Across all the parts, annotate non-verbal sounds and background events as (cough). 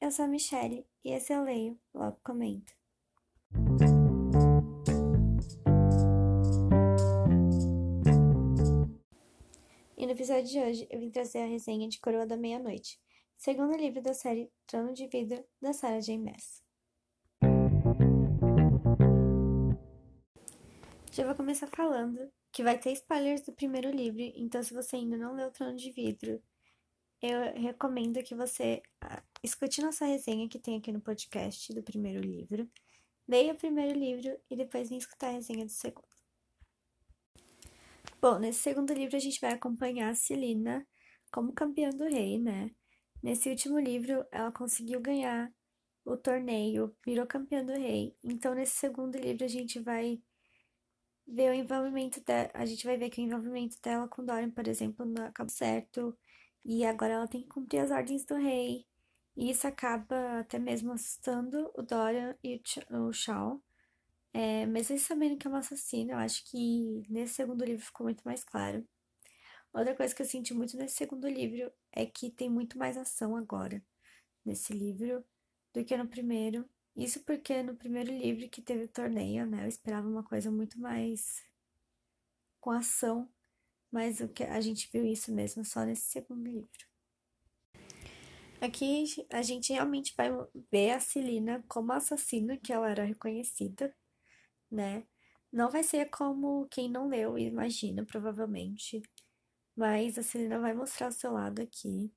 eu sou a Michelle e esse eu leio, logo comento. E no episódio de hoje eu vim trazer a resenha de Coroa da Meia-Noite, segundo livro da série Trono de Vidro da Sarah J. Maas. Já vou começar falando que vai ter spoilers do primeiro livro, então se você ainda não leu Trono de Vidro, eu recomendo que você ah, escute nossa resenha que tem aqui no podcast do primeiro livro, leia o primeiro livro e depois vem escutar a resenha do segundo. Bom, nesse segundo livro a gente vai acompanhar a Celina como campeã do rei, né? Nesse último livro ela conseguiu ganhar o torneio, virou campeã do rei. Então nesse segundo livro a gente vai ver o envolvimento dela, a gente vai ver que o envolvimento dela com Dorian, por exemplo, não acabou certo. E agora ela tem que cumprir as ordens do rei. E isso acaba até mesmo assustando o Dorian e o Shaw. É, eles sabendo que é uma assassina, eu acho que nesse segundo livro ficou muito mais claro. Outra coisa que eu senti muito nesse segundo livro é que tem muito mais ação agora nesse livro do que no primeiro. Isso porque no primeiro livro que teve o torneio, né, eu esperava uma coisa muito mais com ação, mas o que a gente viu isso mesmo só nesse segundo livro. Aqui a gente realmente vai ver a Celina como assassina que ela era reconhecida, né? Não vai ser como quem não leu imagina, provavelmente. Mas a Celina vai mostrar o seu lado aqui.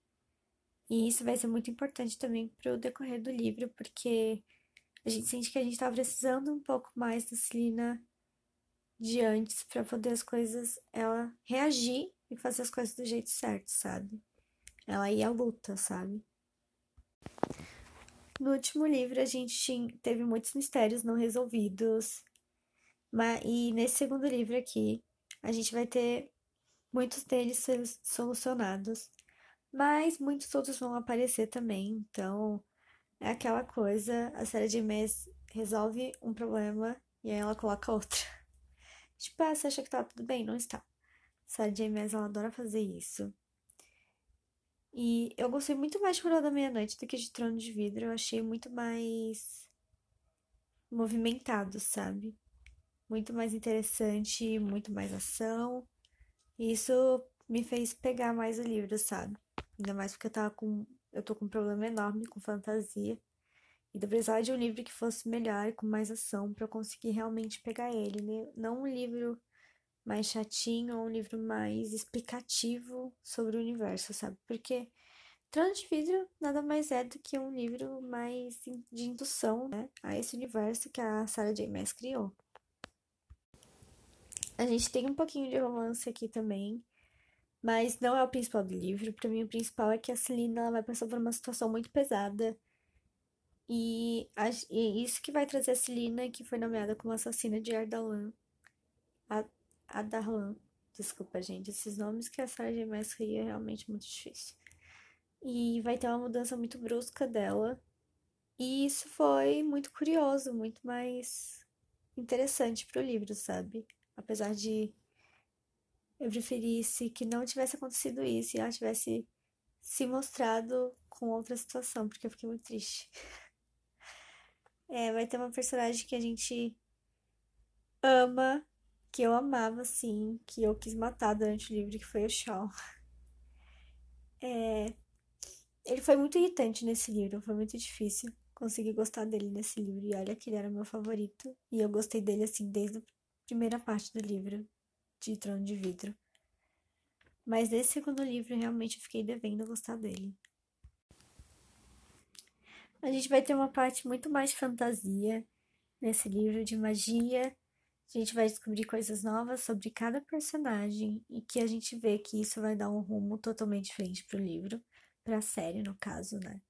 E isso vai ser muito importante também para o decorrer do livro, porque a gente sente que a gente tá precisando um pouco mais da Celina de antes para poder as coisas, ela reagir e fazer as coisas do jeito certo, sabe? Ela ia à luta, sabe? No último livro a gente teve muitos mistérios não resolvidos. Mas, e nesse segundo livro aqui, a gente vai ter muitos deles solucionados. Mas muitos outros vão aparecer também. Então, é aquela coisa, a série de mês resolve um problema e aí ela coloca outro. Tipo, ah, você acha que tá tudo bem? Não está. De mês ela adora fazer isso. E eu gostei muito mais de Coroa da Meia-Noite do que de Trono de Vidro. Eu achei muito mais movimentado, sabe? Muito mais interessante, muito mais ação. E isso me fez pegar mais o livro, sabe? Ainda mais porque eu tava com eu tô com um problema enorme com fantasia. E precisava de um livro que fosse melhor, com mais ação, para eu conseguir realmente pegar ele. Né? Não um livro mais chatinho ou um livro mais explicativo sobre o universo, sabe? Porque Trono de Vidro nada mais é do que um livro mais de indução né, a esse universo que a Sarah J. Maas criou. A gente tem um pouquinho de romance aqui também, mas não é o principal do livro. Para mim, o principal é que a Celina ela vai passar por uma situação muito pesada. E, a, isso que vai trazer a Celina, que foi nomeada como assassina de Ardalan. Adarlan. Desculpa, gente. Esses nomes que a Sarah J. Maas ria é realmente muito difícil. E vai ter uma mudança muito brusca dela. E isso foi muito curioso, muito mais interessante pro livro, sabe? Apesar de eu preferisse que não tivesse acontecido isso e ela tivesse se mostrado com outra situação, porque eu fiquei muito triste. É, vai ter uma personagem que a gente ama, que eu amava, assim, que eu quis matar durante o livro, que foi o Shaw. É, ele foi muito irritante nesse livro, foi muito difícil conseguir gostar dele nesse livro. E olha que ele era meu favorito. E eu gostei dele, assim, desde a primeira parte do livro de Trono de Vidro. Mas nesse segundo livro, realmente eu fiquei devendo gostar dele. A gente vai ter uma parte muito mais fantasia nesse livro de magia. A gente vai descobrir coisas novas sobre cada personagem e que a gente vê que isso vai dar um rumo totalmente diferente pro livro, pra série, no caso, né?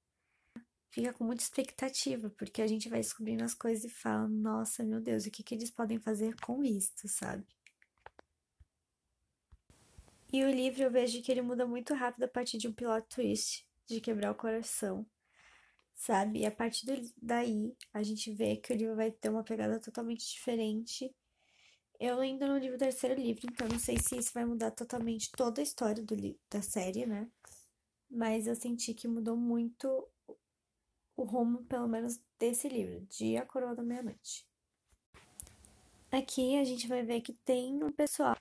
Fica com muita expectativa, porque a gente vai descobrindo as coisas e fala, nossa, meu Deus, o que, que eles podem fazer com isso, sabe? E o livro eu vejo que ele muda muito rápido a partir de um plot twist, de quebrar o coração, sabe? E a partir daí a gente vê que o livro vai ter uma pegada totalmente diferente. Eu ainda não li o terceiro livro, então não sei se isso vai mudar totalmente toda a história do da série, né? Mas eu senti que mudou muito o rumo, pelo menos, desse livro, de A Coroa da Meia-Noite. Aqui a gente vai ver que tem um pessoal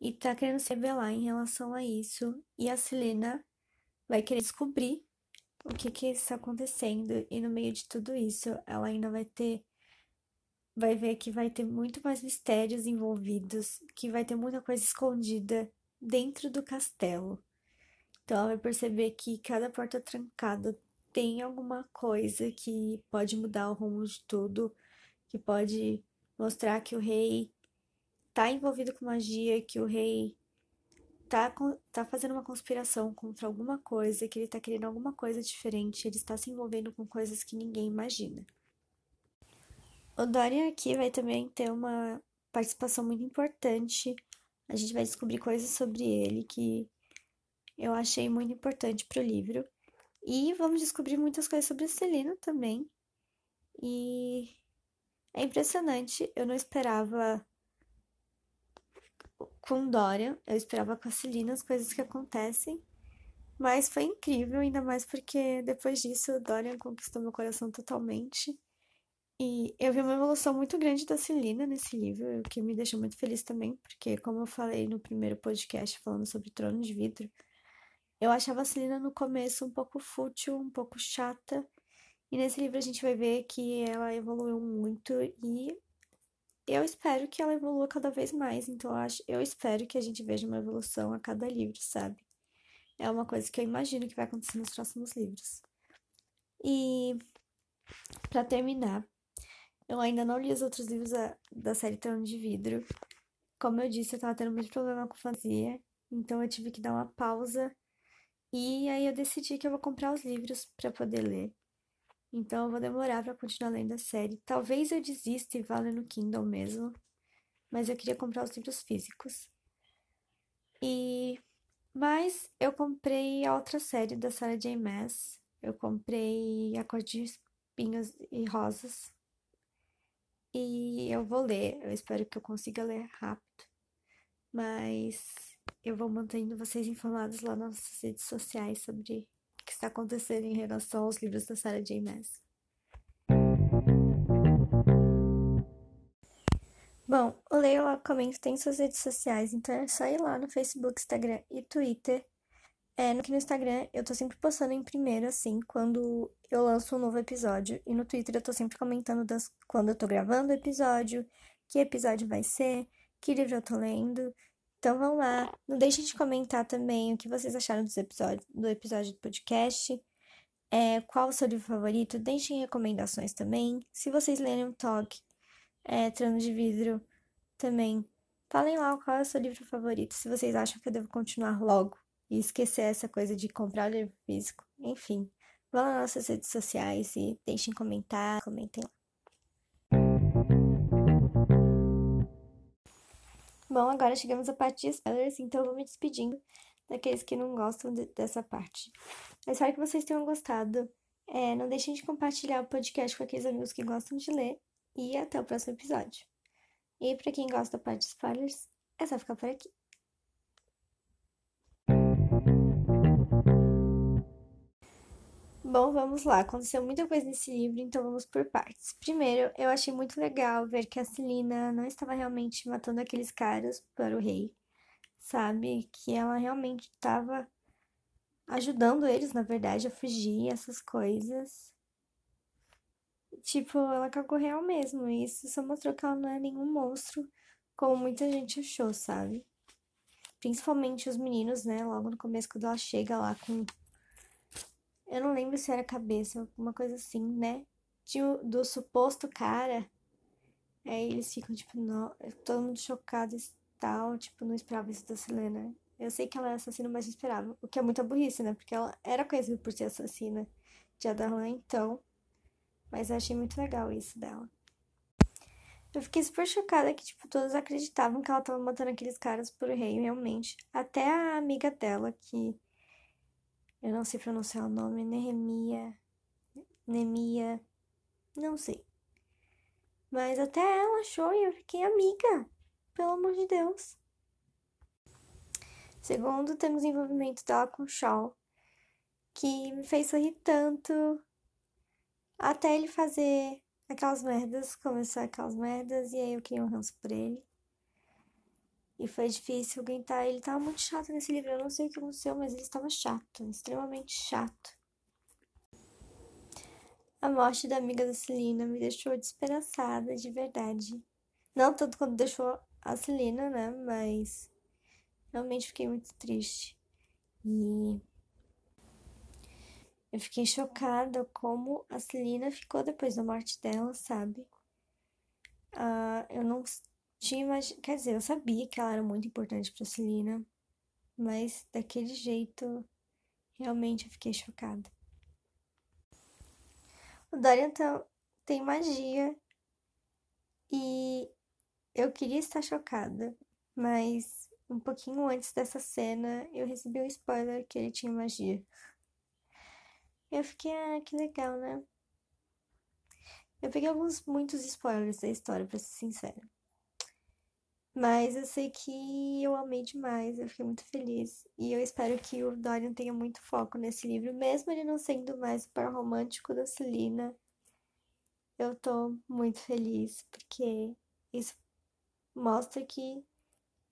e tá querendo se revelar em relação a isso, e a Selena vai querer descobrir o que que está acontecendo, e no meio de tudo isso, ela ainda vai ter vai ver que vai ter muito mais mistérios envolvidos, que vai ter muita coisa escondida dentro do castelo. Então ela vai perceber que cada porta trancada tem alguma coisa que pode mudar o rumo de tudo, que pode mostrar que o rei tá envolvido com magia, que o rei tá, tá fazendo uma conspiração contra alguma coisa, que ele tá querendo alguma coisa diferente, ele está se envolvendo com coisas que ninguém imagina. O Dorian aqui vai também ter uma participação muito importante. A gente vai descobrir coisas sobre ele que eu achei muito importante para o livro. E vamos descobrir muitas coisas sobre a Celina também. E é impressionante, eu não esperava com Dorian, eu esperava com a Celina as coisas que acontecem. Mas foi incrível, ainda mais porque depois disso Dorian conquistou meu coração totalmente. E eu vi uma evolução muito grande da Celina nesse livro, o que me deixou muito feliz também, porque, como eu falei no primeiro podcast falando sobre Trono de Vidro, eu achava a Celina no começo um pouco fútil, um pouco chata, e nesse livro a gente vai ver que ela evoluiu muito e eu espero que ela evolua cada vez mais. Então eu, acho, eu espero que a gente veja uma evolução a cada livro, sabe? É uma coisa que eu imagino que vai acontecer nos próximos livros. E para terminar, eu ainda não li os outros livros da, da série Trono de Vidro. Como eu disse, eu tava tendo muito problema com fantasia, então eu tive que dar uma pausa. E aí eu decidi que eu vou comprar os livros para poder ler. Então eu vou demorar para continuar lendo a série. Talvez eu desista e vá ler no Kindle mesmo, mas eu queria comprar os livros físicos. E mas eu comprei a outra série da Sarah J. Maas. Eu comprei A Cor de Espinhos e Rosas. E eu vou ler, eu espero que eu consiga ler rápido. Mas eu vou mantendo vocês informados lá nas redes sociais sobre está acontecendo em relação aos livros da Sarah J. Maas. Bom, o Leio Lá Comento tem suas redes sociais, então é só ir lá no Facebook, Instagram e Twitter é, aqui no Instagram eu tô sempre postando em primeiro, assim, quando eu lanço um novo episódio. E no Twitter eu tô sempre comentando das, quando eu tô gravando o episódio, que episódio vai ser, que livro eu tô lendo. Então vão lá. Não deixem de comentar também o que vocês acharam dos episódios, do episódio do podcast. É, qual o seu livro favorito? Deixem recomendações também. Se vocês lerem um toque, é, de Vidro, também. Falem lá qual é o seu livro favorito. Se vocês acham que eu devo continuar logo e esquecer essa coisa de comprar o livro físico. Enfim, vão nas nossas redes sociais e deixem comentar, comentem lá. Bom, agora chegamos à parte de spoilers, então eu vou me despedindo daqueles que não gostam de, dessa parte. Mas espero que vocês tenham gostado. É, não deixem de compartilhar o podcast com aqueles amigos que gostam de ler. E até o próximo episódio. E para quem gosta da parte de spoilers, é só ficar por aqui. Bom, vamos lá. Aconteceu muita coisa nesse livro, então vamos por partes. Primeiro, eu achei muito legal ver que a Celina não estava realmente matando aqueles caras para o rei, sabe? Que ela realmente estava ajudando eles, na verdade, a fugir, essas coisas. Tipo, ela cagou real mesmo. E isso só mostrou que ela não é nenhum monstro, como muita gente achou, sabe? Principalmente os meninos, né? Logo no começo, quando ela chega lá com eu não lembro se era cabeça, alguma coisa assim, né? De, do suposto cara. Aí eles ficam, tipo, no, todo mundo chocado e tal. Tipo, não esperava isso da Selena. Eu sei que ela é assassina, mas não esperava. O que é muita burrice, né? Porque ela era conhecida por ser assassina de Adalan, então. Mas eu achei muito legal isso dela. Eu fiquei super chocada que, tipo, todos acreditavam que ela tava matando aqueles caras por rei, realmente. Até a amiga dela, que eu não sei pronunciar o nome. Nehemia. Nemia. Não sei. Mas até ela achou e eu fiquei amiga. Pelo amor de Deus. Segundo, temos o envolvimento dela com Shaw, que me fez sorrir tanto. Até ele fazer aquelas merdas, começar aquelas merdas, e aí eu criei um ranço por ele. E foi difícil aguentar. Ele tava muito chato nesse livro. Eu não sei o que aconteceu, mas ele estava chato, extremamente chato. A morte da amiga da Celina me deixou desesperançada, de verdade. Não tanto quanto deixou a Celina, né? Mas realmente fiquei muito triste. E eu fiquei chocada como a Celina ficou depois da morte dela, sabe? Ah, eu não tinha imaginado. Quer dizer, eu sabia que ela era muito importante pra Celina, mas daquele jeito, realmente eu fiquei chocada. O Dorian tem magia e eu queria estar chocada, mas um pouquinho antes dessa cena eu recebi um spoiler que ele tinha magia. Eu fiquei, ah, que legal, né? Eu peguei alguns, muitos spoilers da história, pra ser sincera. Mas eu sei que eu amei demais, eu fiquei muito feliz. E eu espero que o Dorian tenha muito foco nesse livro, mesmo ele não sendo mais o par romântico da Celina. Eu tô muito feliz, porque isso mostra que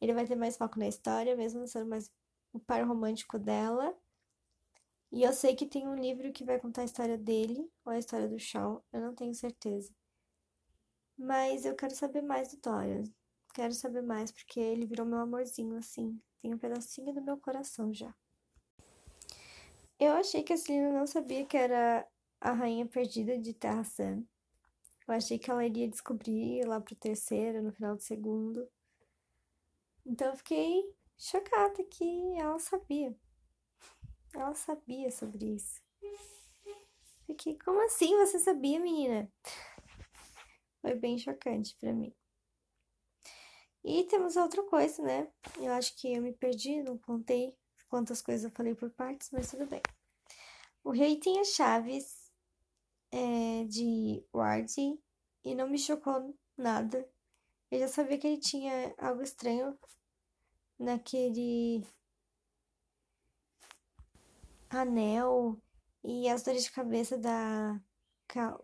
ele vai ter mais foco na história, mesmo não sendo mais o par romântico dela. E eu sei que tem um livro que vai contar a história dele, ou a história do Shawn, eu não tenho certeza. Mas eu quero saber mais do Dorian. Quero saber mais, porque ele virou meu amorzinho, assim. Tem um pedacinho do meu coração já. Eu achei que a Celina não sabia que era a rainha perdida de Terra San. Eu achei que ela iria descobrir lá pro terceiro, no final do segundo. Então eu fiquei chocada que ela sabia. Ela sabia sobre isso. Fiquei, como assim você sabia, menina? Foi bem chocante para mim. E temos outra coisa, né? Eu acho que eu me perdi, não contei quantas coisas eu falei por partes, mas tudo bem. O rei tem as chaves é, de Ward e não me chocou nada. Eu já sabia que ele tinha algo estranho naquele anel e as dores de cabeça da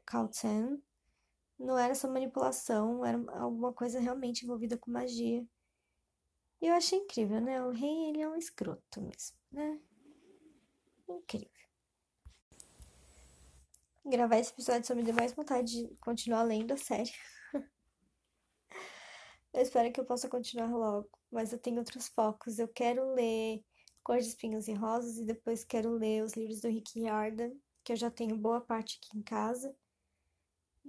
Kalten não era só manipulação, era alguma coisa realmente envolvida com magia. E eu achei incrível, né? O rei, ele é um escroto mesmo, né? Incrível. Gravar esse episódio só me deu mais vontade de continuar lendo a série. (laughs) eu espero que eu possa continuar logo, mas eu tenho outros focos. Eu quero ler Cor de Espinhos e Rosas e depois quero ler os livros do Rick Riordan, que eu já tenho boa parte aqui em casa.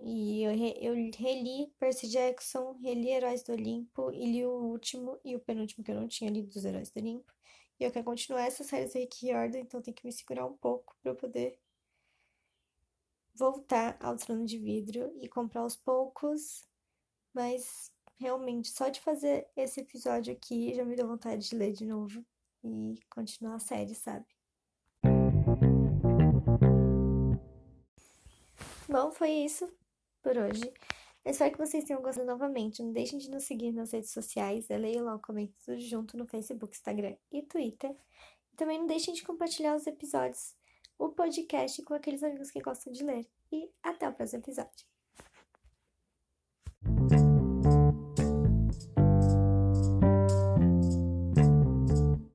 E eu, re, eu reli Percy Jackson, reli Heróis do Olimpo e li o último e o penúltimo que eu não tinha lido dos Heróis do Olimpo. E eu quero continuar essa série do Rick Riordan, então tem que me segurar um pouco para eu poder voltar ao trono de vidro e comprar aos poucos. Mas realmente, só de fazer esse episódio aqui já me deu vontade de ler de novo e continuar a série, sabe? Bom, foi isso por hoje. Eu espero que vocês tenham gostado novamente. Não deixem de nos seguir nas redes sociais. Eu leio lá o comentário tudo junto no Facebook, Instagram e Twitter. E também não deixem de compartilhar os episódios, o podcast com aqueles amigos que gostam de ler. E até o próximo episódio.